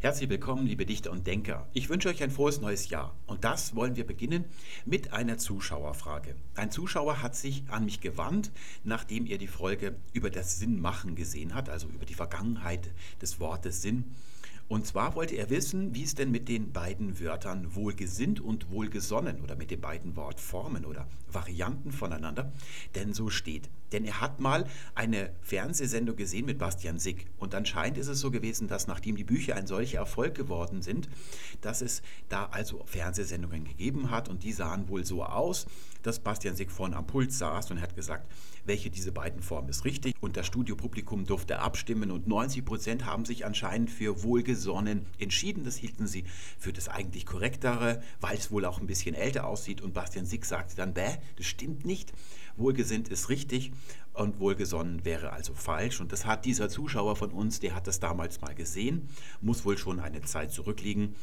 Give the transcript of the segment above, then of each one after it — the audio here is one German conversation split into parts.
Herzlich willkommen, liebe Dichter und Denker. Ich wünsche euch ein frohes neues Jahr. Und das wollen wir beginnen mit einer Zuschauerfrage. Ein Zuschauer hat sich an mich gewandt, nachdem er die Folge über das Sinnmachen gesehen hat, also über die Vergangenheit des Wortes Sinn. Und zwar wollte er wissen, wie es denn mit den beiden Wörtern wohlgesinnt und wohlgesonnen oder mit den beiden Wortformen oder Varianten voneinander denn so steht. Denn er hat mal eine Fernsehsendung gesehen mit Bastian Sick. Und anscheinend ist es so gewesen, dass nachdem die Bücher ein solcher Erfolg geworden sind, dass es da also Fernsehsendungen gegeben hat. Und die sahen wohl so aus, dass Bastian Sick vorne am Pult saß und hat gesagt, welche diese beiden Formen ist richtig. Und das Studiopublikum durfte abstimmen. Und 90 Prozent haben sich anscheinend für wohlgesonnen entschieden. Das hielten sie für das eigentlich korrektere, weil es wohl auch ein bisschen älter aussieht. Und Bastian Sick sagte dann, bäh, das stimmt nicht. Wohlgesinnt ist richtig und wohlgesonnen wäre also falsch. Und das hat dieser Zuschauer von uns, der hat das damals mal gesehen, muss wohl schon eine Zeit zurückliegen.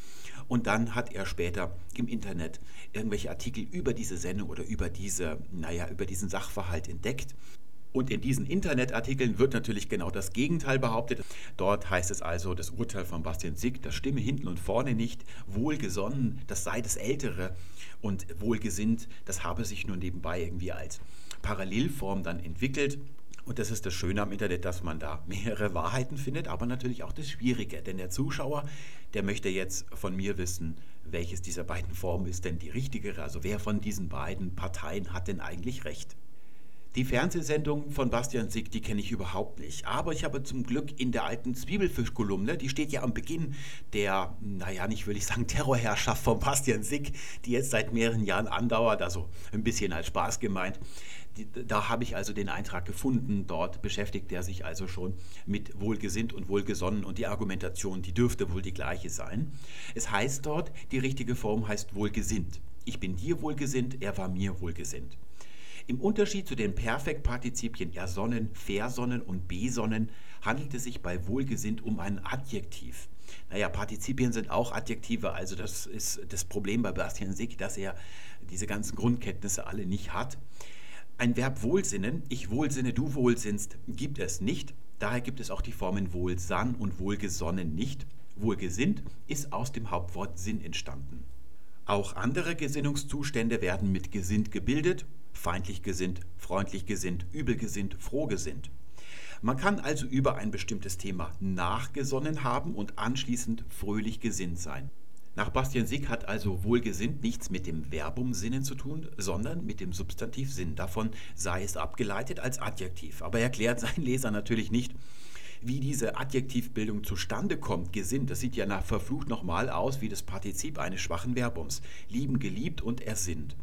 Und dann hat er später im Internet irgendwelche Artikel über diese Sendung oder über diese, naja, über diesen Sachverhalt entdeckt. Und in diesen Internetartikeln wird natürlich genau das Gegenteil behauptet. Dort heißt es also, das Urteil von Bastian Sick, das stimme hinten und vorne nicht, wohlgesonnen, das sei das Ältere und wohlgesinnt, das habe sich nur nebenbei irgendwie als Parallelform dann entwickelt. Und das ist das Schöne am Internet, dass man da mehrere Wahrheiten findet, aber natürlich auch das Schwierige. Denn der Zuschauer, der möchte jetzt von mir wissen, welches dieser beiden Formen ist denn die richtigere. Also wer von diesen beiden Parteien hat denn eigentlich recht? Die Fernsehsendung von Bastian Sick, die kenne ich überhaupt nicht. Aber ich habe zum Glück in der alten Zwiebelfisch-Kolumne, die steht ja am Beginn der, naja, nicht würde ich sagen, Terrorherrschaft von Bastian Sick, die jetzt seit mehreren Jahren andauert, also ein bisschen als Spaß gemeint. Da habe ich also den Eintrag gefunden. Dort beschäftigt er sich also schon mit wohlgesinnt und wohlgesonnen und die Argumentation, die dürfte wohl die gleiche sein. Es heißt dort, die richtige Form heißt wohlgesinnt. Ich bin dir wohlgesinnt, er war mir wohlgesinnt. Im Unterschied zu den Perfektpartizipien ersonnen, versonnen und besonnen handelt es sich bei wohlgesinnt um ein Adjektiv. Naja, Partizipien sind auch Adjektive, also das ist das Problem bei Bastian Sick, dass er diese ganzen Grundkenntnisse alle nicht hat. Ein Verb wohlsinnen, ich wohlsinne, du wohlsinnst, gibt es nicht. Daher gibt es auch die Formen wohlsann und wohlgesonnen nicht. Wohlgesinnt ist aus dem Hauptwort Sinn entstanden. Auch andere Gesinnungszustände werden mit gesinnt gebildet feindlich gesinnt, freundlich gesinnt, übelgesinnt, frohgesinnt. Man kann also über ein bestimmtes Thema nachgesonnen haben und anschließend fröhlich gesinnt sein. Nach Bastian Sick hat also wohlgesinnt nichts mit dem Verbum Sinnen zu tun, sondern mit dem Substantiv Sinn. Davon sei es abgeleitet als Adjektiv. Aber er erklärt seinen Leser natürlich nicht, wie diese Adjektivbildung zustande kommt, gesinnt. Das sieht ja nach verflucht nochmal aus wie das Partizip eines schwachen Verbums. Lieben, geliebt und ersinnt.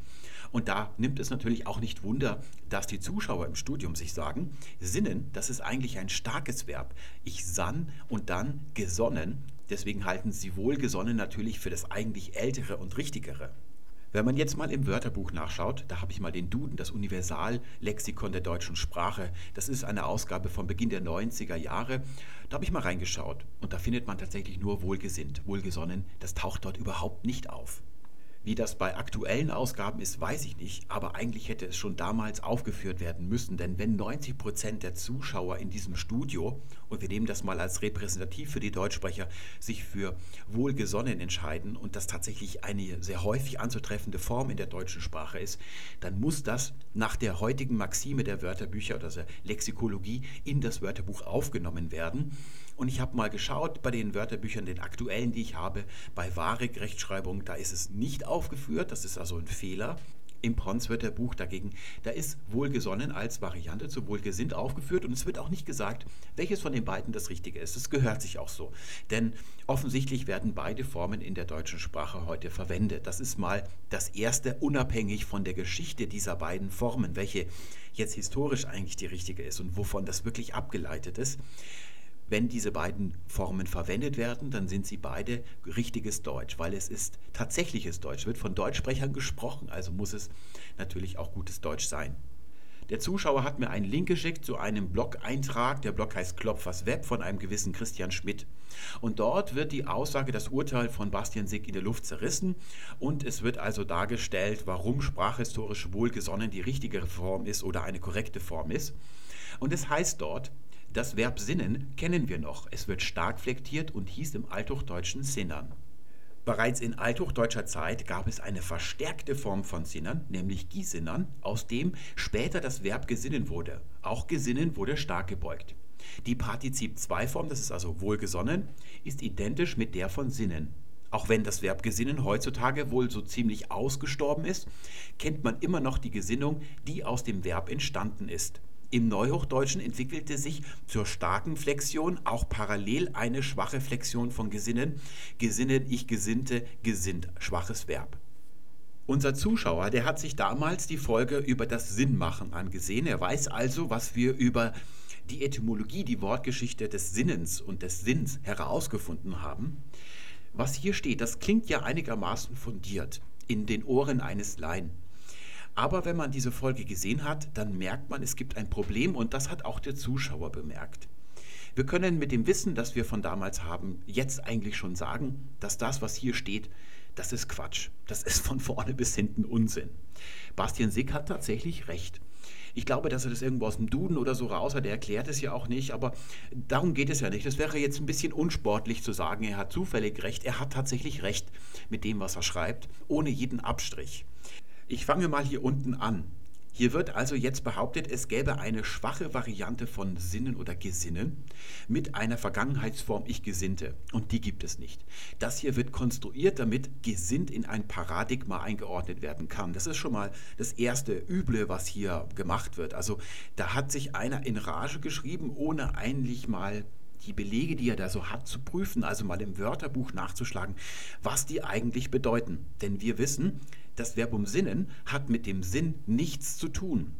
Und da nimmt es natürlich auch nicht Wunder, dass die Zuschauer im Studium sich sagen, Sinnen, das ist eigentlich ein starkes Verb. Ich sann und dann gesonnen. Deswegen halten sie wohlgesonnen natürlich für das eigentlich ältere und richtigere. Wenn man jetzt mal im Wörterbuch nachschaut, da habe ich mal den Duden, das Universallexikon der deutschen Sprache. Das ist eine Ausgabe von Beginn der 90er Jahre. Da habe ich mal reingeschaut und da findet man tatsächlich nur wohlgesinnt, wohlgesonnen. Das taucht dort überhaupt nicht auf. Wie das bei aktuellen Ausgaben ist, weiß ich nicht, aber eigentlich hätte es schon damals aufgeführt werden müssen, denn wenn 90 Prozent der Zuschauer in diesem Studio, und wir nehmen das mal als repräsentativ für die Deutschsprecher, sich für wohlgesonnen entscheiden und das tatsächlich eine sehr häufig anzutreffende Form in der deutschen Sprache ist, dann muss das nach der heutigen Maxime der Wörterbücher oder der Lexikologie in das Wörterbuch aufgenommen werden. Und ich habe mal geschaut bei den Wörterbüchern, den aktuellen, die ich habe, bei Wahrek-Rechtschreibung, da ist es nicht aufgeführt, das ist also ein Fehler. Im Pons-Wörterbuch dagegen, da ist wohlgesonnen als Variante zu wohlgesinnt aufgeführt und es wird auch nicht gesagt, welches von den beiden das Richtige ist. Das gehört sich auch so. Denn offensichtlich werden beide Formen in der deutschen Sprache heute verwendet. Das ist mal das erste, unabhängig von der Geschichte dieser beiden Formen, welche jetzt historisch eigentlich die richtige ist und wovon das wirklich abgeleitet ist. Wenn diese beiden Formen verwendet werden, dann sind sie beide richtiges Deutsch, weil es ist tatsächliches Deutsch, wird von Deutschsprechern gesprochen, also muss es natürlich auch gutes Deutsch sein. Der Zuschauer hat mir einen Link geschickt zu einem Blog-Eintrag. Der Blog heißt Klopfers Web von einem gewissen Christian Schmidt. Und dort wird die Aussage, das Urteil von Bastian Sick in der Luft zerrissen. Und es wird also dargestellt, warum sprachhistorisch wohlgesonnen die richtige Form ist oder eine korrekte Form ist. Und es heißt dort, Das Verb sinnen kennen wir noch. Es wird stark flektiert und hieß im Althochdeutschen sinnern. Bereits in althochdeutscher Zeit gab es eine verstärkte Form von Sinnern, nämlich Gisinnern, aus dem später das Verb gesinnen wurde. Auch gesinnen wurde stark gebeugt. Die Partizip-2-Form, das ist also wohlgesonnen, ist identisch mit der von sinnen. Auch wenn das Verb gesinnen heutzutage wohl so ziemlich ausgestorben ist, kennt man immer noch die Gesinnung, die aus dem Verb entstanden ist. Im Neuhochdeutschen entwickelte sich zur starken Flexion auch parallel eine schwache Flexion von Gesinnen. Gesinnen, ich gesinnte, gesinnt, schwaches Verb. Unser Zuschauer, der hat sich damals die Folge über das Sinnmachen angesehen. Er weiß also, was wir über die Etymologie, die Wortgeschichte des Sinnens und des Sinns herausgefunden haben. Was hier steht, das klingt ja einigermaßen fundiert in den Ohren eines Laien. Aber wenn man diese Folge gesehen hat, dann merkt man, es gibt ein Problem und das hat auch der Zuschauer bemerkt. Wir können mit dem Wissen, das wir von damals haben, jetzt eigentlich schon sagen, dass das, was hier steht, das ist Quatsch. Das ist von vorne bis hinten Unsinn. Bastian Sick hat tatsächlich recht. Ich glaube, dass er das irgendwo aus dem Duden oder so raus hat. Er erklärt es ja auch nicht, aber darum geht es ja nicht. Das wäre jetzt ein bisschen unsportlich zu sagen, er hat zufällig recht. Er hat tatsächlich recht mit dem, was er schreibt, ohne jeden Abstrich. Ich fange mal hier unten an. Hier wird also jetzt behauptet, es gäbe eine schwache Variante von Sinnen oder Gesinnen mit einer Vergangenheitsform ich gesinnte. Und die gibt es nicht. Das hier wird konstruiert, damit gesinnt in ein Paradigma eingeordnet werden kann. Das ist schon mal das erste Üble, was hier gemacht wird. Also da hat sich einer in Rage geschrieben, ohne eigentlich mal die Belege, die er da so hat, zu prüfen, also mal im Wörterbuch nachzuschlagen, was die eigentlich bedeuten. Denn wir wissen, das Verbum sinnen hat mit dem Sinn nichts zu tun.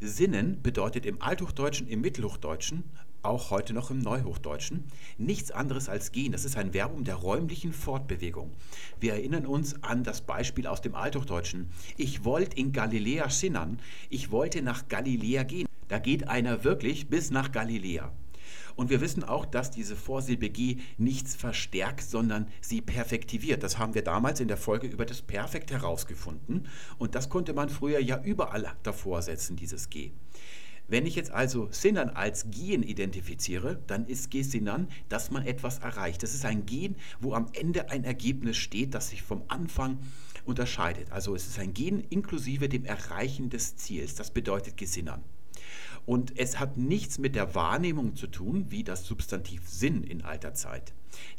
Sinnen bedeutet im Althochdeutschen, im Mittelhochdeutschen, auch heute noch im Neuhochdeutschen, nichts anderes als gehen. Das ist ein Verbum der räumlichen Fortbewegung. Wir erinnern uns an das Beispiel aus dem Althochdeutschen. Ich wollte in Galiläa sinnern, ich wollte nach Galiläa gehen. Da geht einer wirklich bis nach Galiläa. Und wir wissen auch, dass diese Vorsilbe G nichts verstärkt, sondern sie perfektiviert. Das haben wir damals in der Folge über das Perfekt herausgefunden. Und das konnte man früher ja überall davor setzen, dieses G. Wenn ich jetzt also Sinnern als Gehen identifiziere, dann ist G-Sinnern, dass man etwas erreicht. Das ist ein Gehen, wo am Ende ein Ergebnis steht, das sich vom Anfang unterscheidet. Also es ist ein Gehen inklusive dem Erreichen des Ziels. Das bedeutet Gesinnern. Und es hat nichts mit der Wahrnehmung zu tun, wie das Substantiv Sinn in alter Zeit.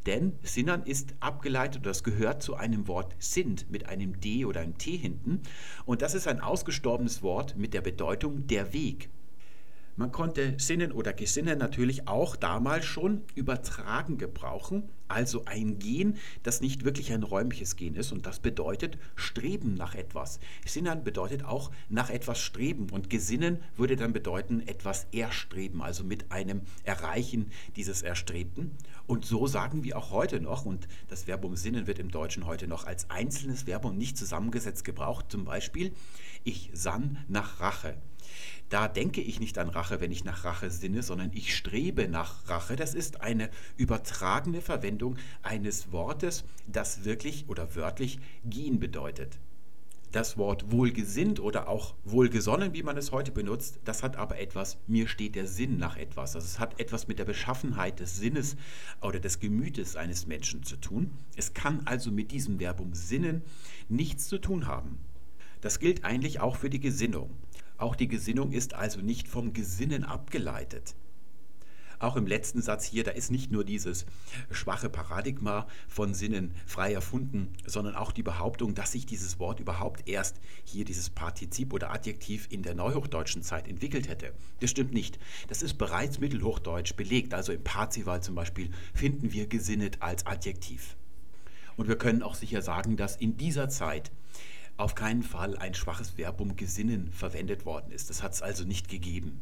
Denn Sinnern ist abgeleitet, das gehört zu einem Wort sind mit einem D oder einem T hinten. Und das ist ein ausgestorbenes Wort mit der Bedeutung der Weg. Man konnte Sinnen oder Gesinnen natürlich auch damals schon übertragen gebrauchen, also ein Gen, das nicht wirklich ein räumliches Gen ist und das bedeutet Streben nach etwas. Sinnen bedeutet auch nach etwas streben und Gesinnen würde dann bedeuten etwas erstreben, also mit einem Erreichen dieses Erstrebten. Und so sagen wir auch heute noch, und das Verbum Sinnen wird im Deutschen heute noch als einzelnes Verbum nicht zusammengesetzt gebraucht, zum Beispiel ich sann nach Rache. Da denke ich nicht an Rache, wenn ich nach Rache sinne, sondern ich strebe nach Rache. Das ist eine übertragene Verwendung eines Wortes, das wirklich oder wörtlich gehen bedeutet. Das Wort wohlgesinnt oder auch wohlgesonnen, wie man es heute benutzt, das hat aber etwas, mir steht der Sinn nach etwas. Also es hat etwas mit der Beschaffenheit des Sinnes oder des Gemütes eines Menschen zu tun. Es kann also mit diesem Verbum sinnen nichts zu tun haben. Das gilt eigentlich auch für die Gesinnung. Auch die Gesinnung ist also nicht vom Gesinnen abgeleitet. Auch im letzten Satz hier, da ist nicht nur dieses schwache Paradigma von Sinnen frei erfunden, sondern auch die Behauptung, dass sich dieses Wort überhaupt erst hier dieses Partizip oder Adjektiv in der neuhochdeutschen Zeit entwickelt hätte. Das stimmt nicht. Das ist bereits mittelhochdeutsch belegt. Also im Parzival zum Beispiel finden wir gesinnet als Adjektiv. Und wir können auch sicher sagen, dass in dieser Zeit auf keinen Fall ein schwaches Verbum gesinnen verwendet worden ist. Das hat es also nicht gegeben.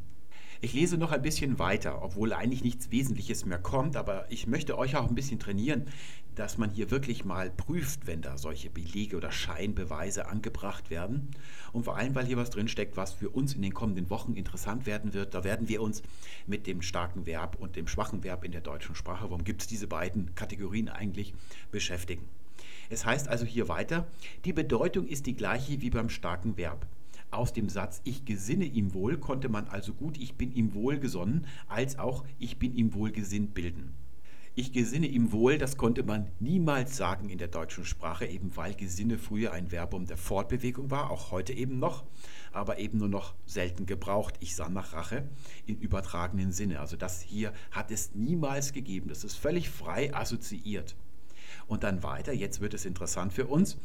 Ich lese noch ein bisschen weiter, obwohl eigentlich nichts Wesentliches mehr kommt, aber ich möchte euch auch ein bisschen trainieren, dass man hier wirklich mal prüft, wenn da solche Belege oder Scheinbeweise angebracht werden. Und vor allem, weil hier was drinsteckt, was für uns in den kommenden Wochen interessant werden wird. Da werden wir uns mit dem starken Verb und dem schwachen Verb in der deutschen Sprache, warum gibt es diese beiden Kategorien eigentlich, beschäftigen. Es heißt also hier weiter, die Bedeutung ist die gleiche wie beim starken Verb. Aus dem Satz Ich gesinne ihm wohl konnte man also gut Ich bin ihm wohlgesonnen als auch Ich bin ihm wohlgesinnt bilden. Ich gesinne ihm wohl, das konnte man niemals sagen in der deutschen Sprache, eben weil Gesinne früher ein Verbum der Fortbewegung war, auch heute eben noch, aber eben nur noch selten gebraucht. Ich sann nach Rache im übertragenen Sinne. Also das hier hat es niemals gegeben. Das ist völlig frei assoziiert. Und dann weiter, jetzt wird es interessant für uns.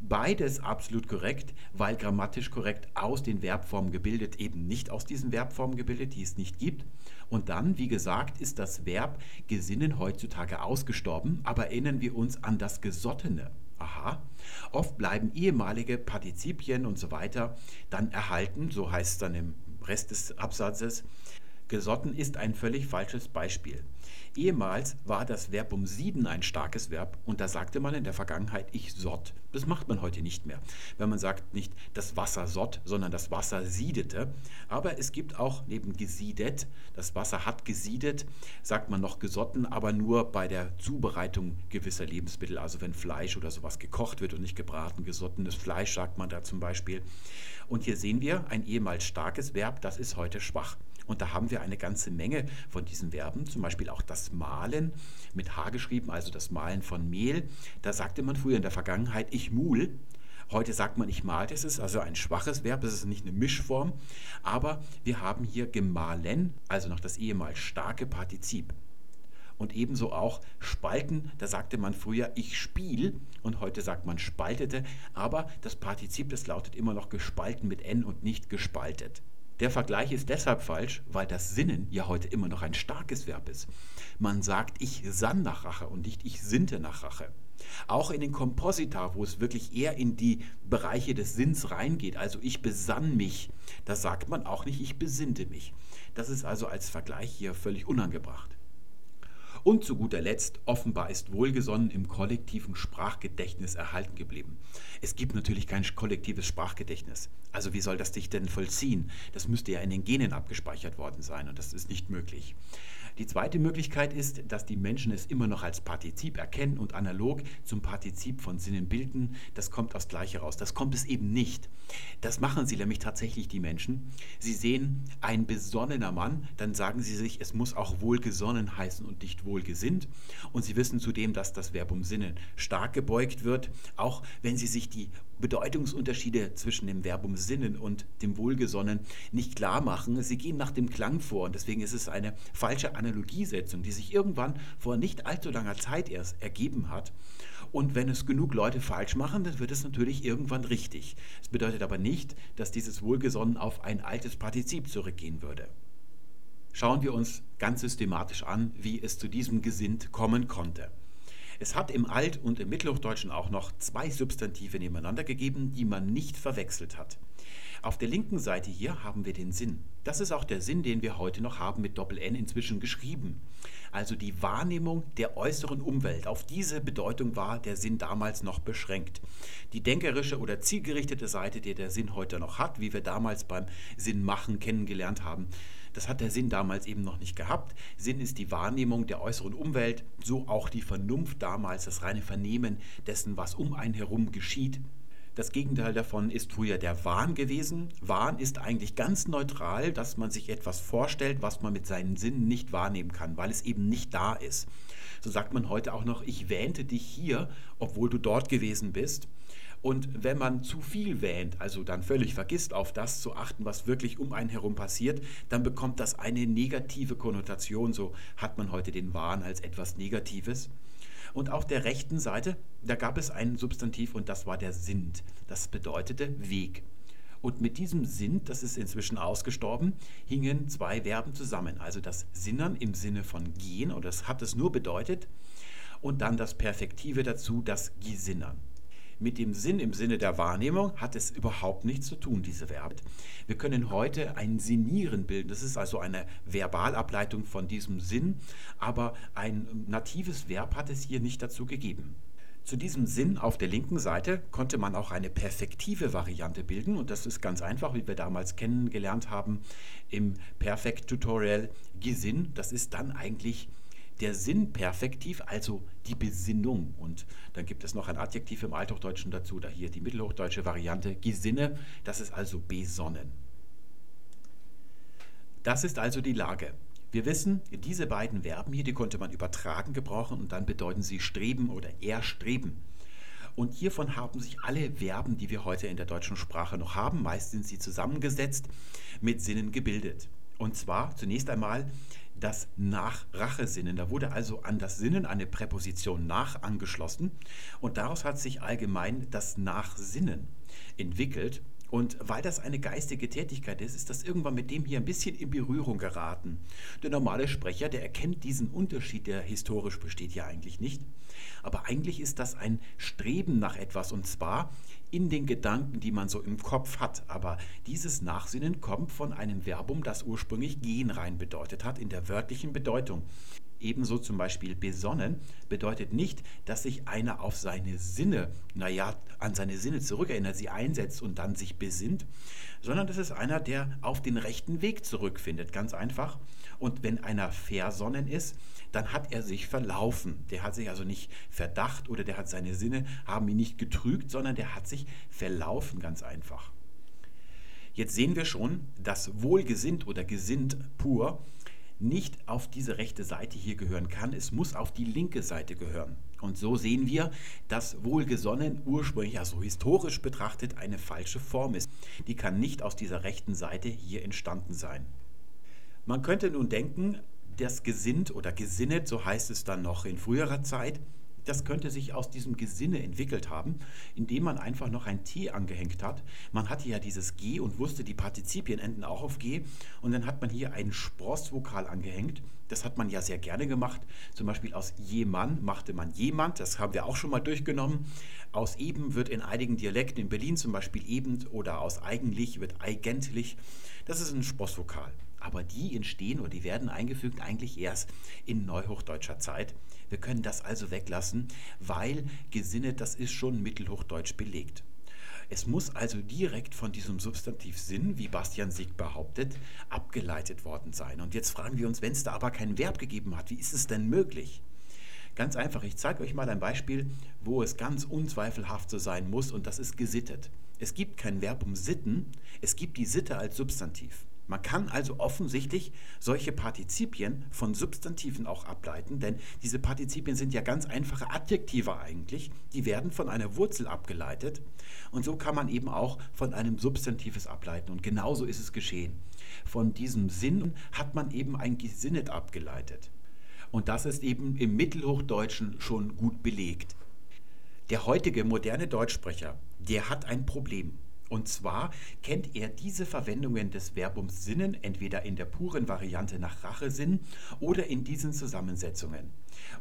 Beides absolut korrekt, weil grammatisch korrekt aus den Verbformen gebildet, eben nicht aus diesen Verbformen gebildet, die es nicht gibt. Und dann, wie gesagt, ist das Verb gesinnen heutzutage ausgestorben, aber erinnern wir uns an das Gesottene. Aha. Oft bleiben ehemalige Partizipien und so weiter dann erhalten, so heißt es dann im Rest des Absatzes. Gesotten ist ein völlig falsches Beispiel. Ehemals war das Verb um sieden ein starkes Verb und da sagte man in der Vergangenheit ich sott. Das macht man heute nicht mehr. Wenn man sagt nicht das Wasser sott, sondern das Wasser siedete. Aber es gibt auch neben gesiedet, das Wasser hat gesiedet, sagt man noch gesotten, aber nur bei der Zubereitung gewisser Lebensmittel. Also wenn Fleisch oder sowas gekocht wird und nicht gebraten, gesottenes Fleisch sagt man da zum Beispiel. Und hier sehen wir ein ehemals starkes Verb, das ist heute schwach. Und da haben wir eine ganze Menge von diesen Verben, zum Beispiel auch das Malen mit H geschrieben, also das Malen von Mehl. Da sagte man früher in der Vergangenheit, ich mul. Heute sagt man, ich mal. Das ist also ein schwaches Verb, das ist nicht eine Mischform. Aber wir haben hier gemahlen, also noch das ehemals starke Partizip. Und ebenso auch spalten, da sagte man früher, ich spiel und heute sagt man spaltete, aber das Partizip, das lautet immer noch gespalten mit N und nicht gespaltet. Der Vergleich ist deshalb falsch, weil das Sinnen ja heute immer noch ein starkes Verb ist. Man sagt, ich sann nach Rache und nicht ich sinnte nach Rache. Auch in den Komposita, wo es wirklich eher in die Bereiche des Sinns reingeht, also ich besann mich, da sagt man auch nicht, ich besinnte mich. Das ist also als Vergleich hier völlig unangebracht. Und zu guter Letzt, offenbar ist wohlgesonnen im kollektiven Sprachgedächtnis erhalten geblieben. Es gibt natürlich kein kollektives Sprachgedächtnis. Also wie soll das dich denn vollziehen? Das müsste ja in den Genen abgespeichert worden sein und das ist nicht möglich. Die zweite Möglichkeit ist, dass die Menschen es immer noch als Partizip erkennen und analog zum Partizip von Sinnen bilden. Das kommt aus Gleich heraus. Das kommt es eben nicht. Das machen sie nämlich tatsächlich, die Menschen. Sie sehen ein besonnener Mann, dann sagen sie sich, es muss auch wohlgesonnen heißen und nicht wohlgesinnt. Und sie wissen zudem, dass das Verbum Sinnen stark gebeugt wird, auch wenn sie sich die Bedeutungsunterschiede zwischen dem Verbum sinnen und dem Wohlgesonnen nicht klar machen. Sie gehen nach dem Klang vor und deswegen ist es eine falsche Analogiesetzung, die sich irgendwann vor nicht allzu langer Zeit erst ergeben hat. Und wenn es genug Leute falsch machen, dann wird es natürlich irgendwann richtig. Es bedeutet aber nicht, dass dieses Wohlgesonnen auf ein altes Partizip zurückgehen würde. Schauen wir uns ganz systematisch an, wie es zu diesem Gesinnt kommen konnte. Es hat im Alt- und im Mittelhochdeutschen auch noch zwei Substantive nebeneinander gegeben, die man nicht verwechselt hat. Auf der linken Seite hier haben wir den Sinn. Das ist auch der Sinn, den wir heute noch haben mit Doppel-N inzwischen geschrieben. Also die Wahrnehmung der äußeren Umwelt. Auf diese Bedeutung war der Sinn damals noch beschränkt. Die denkerische oder zielgerichtete Seite, die der Sinn heute noch hat, wie wir damals beim Sinnmachen kennengelernt haben, das hat der Sinn damals eben noch nicht gehabt. Sinn ist die Wahrnehmung der äußeren Umwelt, so auch die Vernunft damals, das reine Vernehmen dessen, was um einen herum geschieht. Das Gegenteil davon ist früher der Wahn gewesen. Wahn ist eigentlich ganz neutral, dass man sich etwas vorstellt, was man mit seinen Sinnen nicht wahrnehmen kann, weil es eben nicht da ist. So sagt man heute auch noch, ich wähnte dich hier, obwohl du dort gewesen bist. Und wenn man zu viel wähnt, also dann völlig vergisst, auf das zu achten, was wirklich um einen herum passiert, dann bekommt das eine negative Konnotation. So hat man heute den Wahn als etwas Negatives. Und auf der rechten Seite, da gab es ein Substantiv und das war der Sind. Das bedeutete Weg. Und mit diesem Sind, das ist inzwischen ausgestorben, hingen zwei Verben zusammen. Also das Sinnern im Sinne von gehen, oder das hat es nur bedeutet, und dann das Perfektive dazu, das Gesinnern. Mit dem Sinn im Sinne der Wahrnehmung hat es überhaupt nichts zu tun, diese Verb. Wir können heute ein Sinieren bilden. Das ist also eine Verbalableitung von diesem Sinn, aber ein natives Verb hat es hier nicht dazu gegeben. Zu diesem Sinn auf der linken Seite konnte man auch eine perfektive Variante bilden und das ist ganz einfach, wie wir damals kennengelernt haben im Perfekt Tutorial Gesinn. Das ist dann eigentlich der Sinnperfektiv, also die Besinnung. Und dann gibt es noch ein Adjektiv im Althochdeutschen dazu, da hier die mittelhochdeutsche Variante Gesinne, das ist also besonnen. Das ist also die Lage. Wir wissen, diese beiden Verben hier, die konnte man übertragen gebrauchen und dann bedeuten sie streben oder erstreben. Und hiervon haben sich alle Verben, die wir heute in der deutschen Sprache noch haben, meist sind sie zusammengesetzt, mit Sinnen gebildet. Und zwar zunächst einmal das Nachrachesinnen. Da wurde also an das Sinnen eine Präposition nach angeschlossen und daraus hat sich allgemein das Nachsinnen entwickelt. Und weil das eine geistige Tätigkeit ist, ist das irgendwann mit dem hier ein bisschen in Berührung geraten. Der normale Sprecher, der erkennt diesen Unterschied, der historisch besteht ja eigentlich nicht. Aber eigentlich ist das ein Streben nach etwas und zwar in den Gedanken, die man so im Kopf hat. Aber dieses Nachsinnen kommt von einem Verbum, das ursprünglich gehen rein bedeutet hat, in der wörtlichen Bedeutung. Ebenso zum Beispiel besonnen bedeutet nicht, dass sich einer auf seine Sinne, naja, an seine Sinne zurückerinnert, sie einsetzt und dann sich besinnt, sondern das ist einer, der auf den rechten Weg zurückfindet, ganz einfach. Und wenn einer versonnen ist, dann hat er sich verlaufen. Der hat sich also nicht verdacht oder der hat seine Sinne, haben ihn nicht getrügt, sondern der hat sich verlaufen, ganz einfach. Jetzt sehen wir schon, dass wohlgesinnt oder gesinnt pur nicht auf diese rechte Seite hier gehören kann. Es muss auf die linke Seite gehören. Und so sehen wir, dass wohlgesonnen ursprünglich, also historisch betrachtet, eine falsche Form ist. Die kann nicht aus dieser rechten Seite hier entstanden sein. Man könnte nun denken, das Gesinnt oder Gesinnet, so heißt es dann noch in früherer Zeit, das könnte sich aus diesem Gesinne entwickelt haben, indem man einfach noch ein T angehängt hat. Man hatte ja dieses G und wusste, die Partizipien enden auch auf G. Und dann hat man hier ein Sprossvokal angehängt. Das hat man ja sehr gerne gemacht. Zum Beispiel aus jemann machte man jemand. Das haben wir auch schon mal durchgenommen. Aus eben wird in einigen Dialekten in Berlin zum Beispiel eben oder aus eigentlich wird eigentlich. Das ist ein Sprossvokal aber die entstehen oder die werden eingefügt eigentlich erst in neuhochdeutscher Zeit. Wir können das also weglassen, weil gesinnet, das ist schon mittelhochdeutsch belegt. Es muss also direkt von diesem Substantiv Sinn, wie Bastian Sieg behauptet, abgeleitet worden sein. Und jetzt fragen wir uns, wenn es da aber kein Verb gegeben hat, wie ist es denn möglich? Ganz einfach, ich zeige euch mal ein Beispiel, wo es ganz unzweifelhaft so sein muss, und das ist gesittet. Es gibt kein Verb um sitten, es gibt die Sitte als Substantiv. Man kann also offensichtlich solche Partizipien von Substantiven auch ableiten, denn diese Partizipien sind ja ganz einfache Adjektive eigentlich, die werden von einer Wurzel abgeleitet und so kann man eben auch von einem Substantives ableiten und genauso ist es geschehen. Von diesem Sinn hat man eben ein Gesinnet abgeleitet und das ist eben im Mittelhochdeutschen schon gut belegt. Der heutige moderne Deutschsprecher, der hat ein Problem. Und zwar kennt er diese Verwendungen des Verbums sinnen entweder in der puren Variante nach Rachesinn oder in diesen Zusammensetzungen.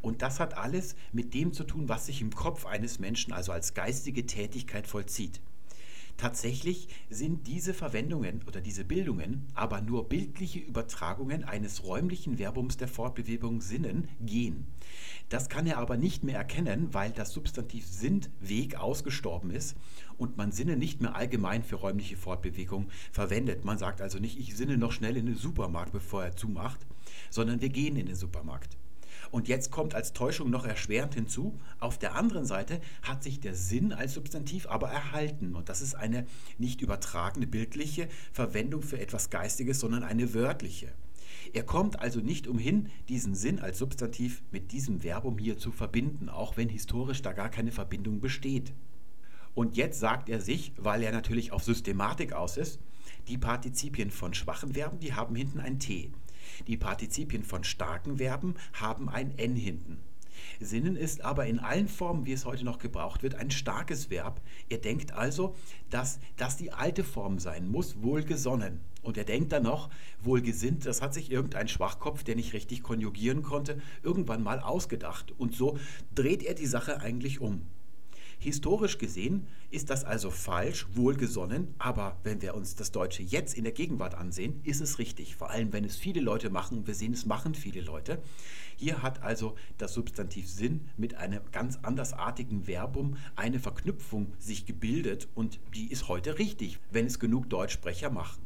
Und das hat alles mit dem zu tun, was sich im Kopf eines Menschen, also als geistige Tätigkeit, vollzieht. Tatsächlich sind diese Verwendungen oder diese Bildungen aber nur bildliche Übertragungen eines räumlichen Verbums der Fortbewegung Sinnen, gehen. Das kann er aber nicht mehr erkennen, weil das Substantiv sind Weg ausgestorben ist und man Sinne nicht mehr allgemein für räumliche Fortbewegung verwendet. Man sagt also nicht, ich sinne noch schnell in den Supermarkt, bevor er zumacht, sondern wir gehen in den Supermarkt. Und jetzt kommt als Täuschung noch erschwerend hinzu, auf der anderen Seite hat sich der Sinn als Substantiv aber erhalten. Und das ist eine nicht übertragene bildliche Verwendung für etwas Geistiges, sondern eine wörtliche. Er kommt also nicht umhin, diesen Sinn als Substantiv mit diesem Verbum hier zu verbinden, auch wenn historisch da gar keine Verbindung besteht. Und jetzt sagt er sich, weil er natürlich auf Systematik aus ist, die Partizipien von schwachen Verben, die haben hinten ein T. Die Partizipien von starken Verben haben ein N hinten. Sinnen ist aber in allen Formen, wie es heute noch gebraucht wird, ein starkes Verb. Er denkt also, dass das die alte Form sein muss, wohlgesonnen. Und er denkt dann noch, wohlgesinnt, das hat sich irgendein Schwachkopf, der nicht richtig konjugieren konnte, irgendwann mal ausgedacht. Und so dreht er die Sache eigentlich um. Historisch gesehen ist das also falsch, wohlgesonnen, aber wenn wir uns das Deutsche jetzt in der Gegenwart ansehen, ist es richtig. Vor allem, wenn es viele Leute machen, wir sehen, es machen viele Leute. Hier hat also das Substantiv Sinn mit einem ganz andersartigen Verbum eine Verknüpfung sich gebildet und die ist heute richtig, wenn es genug Deutschsprecher machen.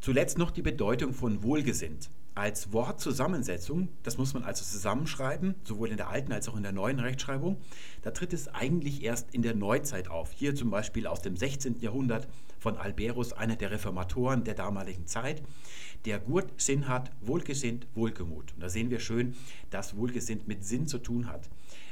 Zuletzt noch die Bedeutung von wohlgesinnt. Als Wortzusammensetzung, das muss man also zusammenschreiben, sowohl in der alten als auch in der neuen Rechtschreibung, da tritt es eigentlich erst in der Neuzeit auf. Hier zum Beispiel aus dem 16. Jahrhundert von Alberus, einer der Reformatoren der damaligen Zeit, der gut Sinn hat, wohlgesinnt, wohlgemut. Und da sehen wir schön, dass wohlgesinnt mit Sinn zu tun hat.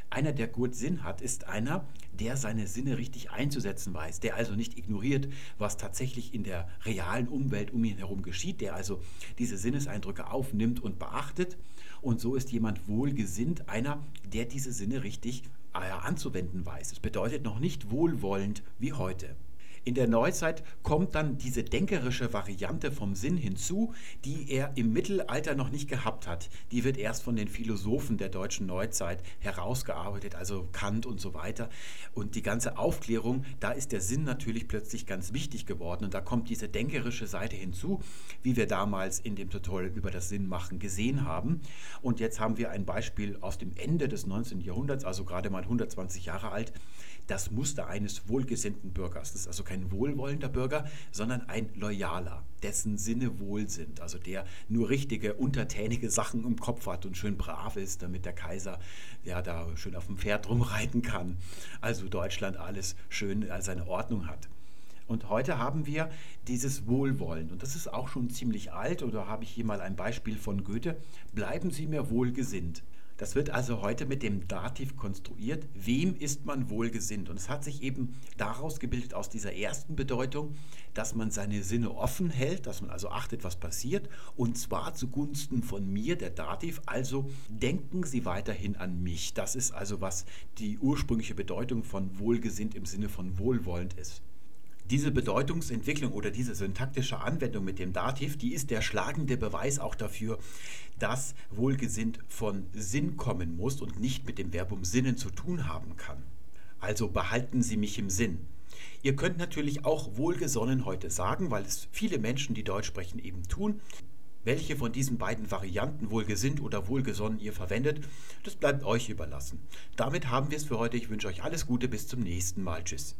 Einer, der gut Sinn hat, ist einer, der seine Sinne richtig einzusetzen weiß, der also nicht ignoriert, was tatsächlich in der realen Umwelt um ihn herum geschieht, der also diese Sinneseindrücke aufnimmt und beachtet. Und so ist jemand wohlgesinnt, einer, der diese Sinne richtig äh, anzuwenden weiß. Es bedeutet noch nicht wohlwollend wie heute. In der Neuzeit kommt dann diese denkerische Variante vom Sinn hinzu, die er im Mittelalter noch nicht gehabt hat. Die wird erst von den Philosophen der deutschen Neuzeit herausgearbeitet, also Kant und so weiter. Und die ganze Aufklärung, da ist der Sinn natürlich plötzlich ganz wichtig geworden. Und da kommt diese denkerische Seite hinzu, wie wir damals in dem Tutorial über das Sinnmachen gesehen haben. Und jetzt haben wir ein Beispiel aus dem Ende des 19. Jahrhunderts, also gerade mal 120 Jahre alt, das Muster eines wohlgesinnten Bürgers. Das ist also kein wohlwollender Bürger, sondern ein loyaler, dessen Sinne wohl sind, also der nur richtige, untertänige Sachen im Kopf hat und schön brav ist, damit der Kaiser ja da schön auf dem Pferd rumreiten kann. Also Deutschland alles schön seine Ordnung hat. Und heute haben wir dieses Wohlwollen. Und das ist auch schon ziemlich alt. Oder habe ich hier mal ein Beispiel von Goethe. Bleiben Sie mir wohlgesinnt. Das wird also heute mit dem Dativ konstruiert. Wem ist man wohlgesinnt? Und es hat sich eben daraus gebildet, aus dieser ersten Bedeutung, dass man seine Sinne offen hält, dass man also achtet, was passiert, und zwar zugunsten von mir, der Dativ. Also denken Sie weiterhin an mich. Das ist also, was die ursprüngliche Bedeutung von wohlgesinnt im Sinne von wohlwollend ist. Diese Bedeutungsentwicklung oder diese syntaktische Anwendung mit dem Dativ, die ist der schlagende Beweis auch dafür, dass wohlgesinnt von Sinn kommen muss und nicht mit dem Verbum Sinnen zu tun haben kann. Also behalten Sie mich im Sinn. Ihr könnt natürlich auch wohlgesonnen heute sagen, weil es viele Menschen, die Deutsch sprechen, eben tun. Welche von diesen beiden Varianten wohlgesinnt oder wohlgesonnen ihr verwendet, das bleibt euch überlassen. Damit haben wir es für heute. Ich wünsche euch alles Gute, bis zum nächsten Mal. Tschüss.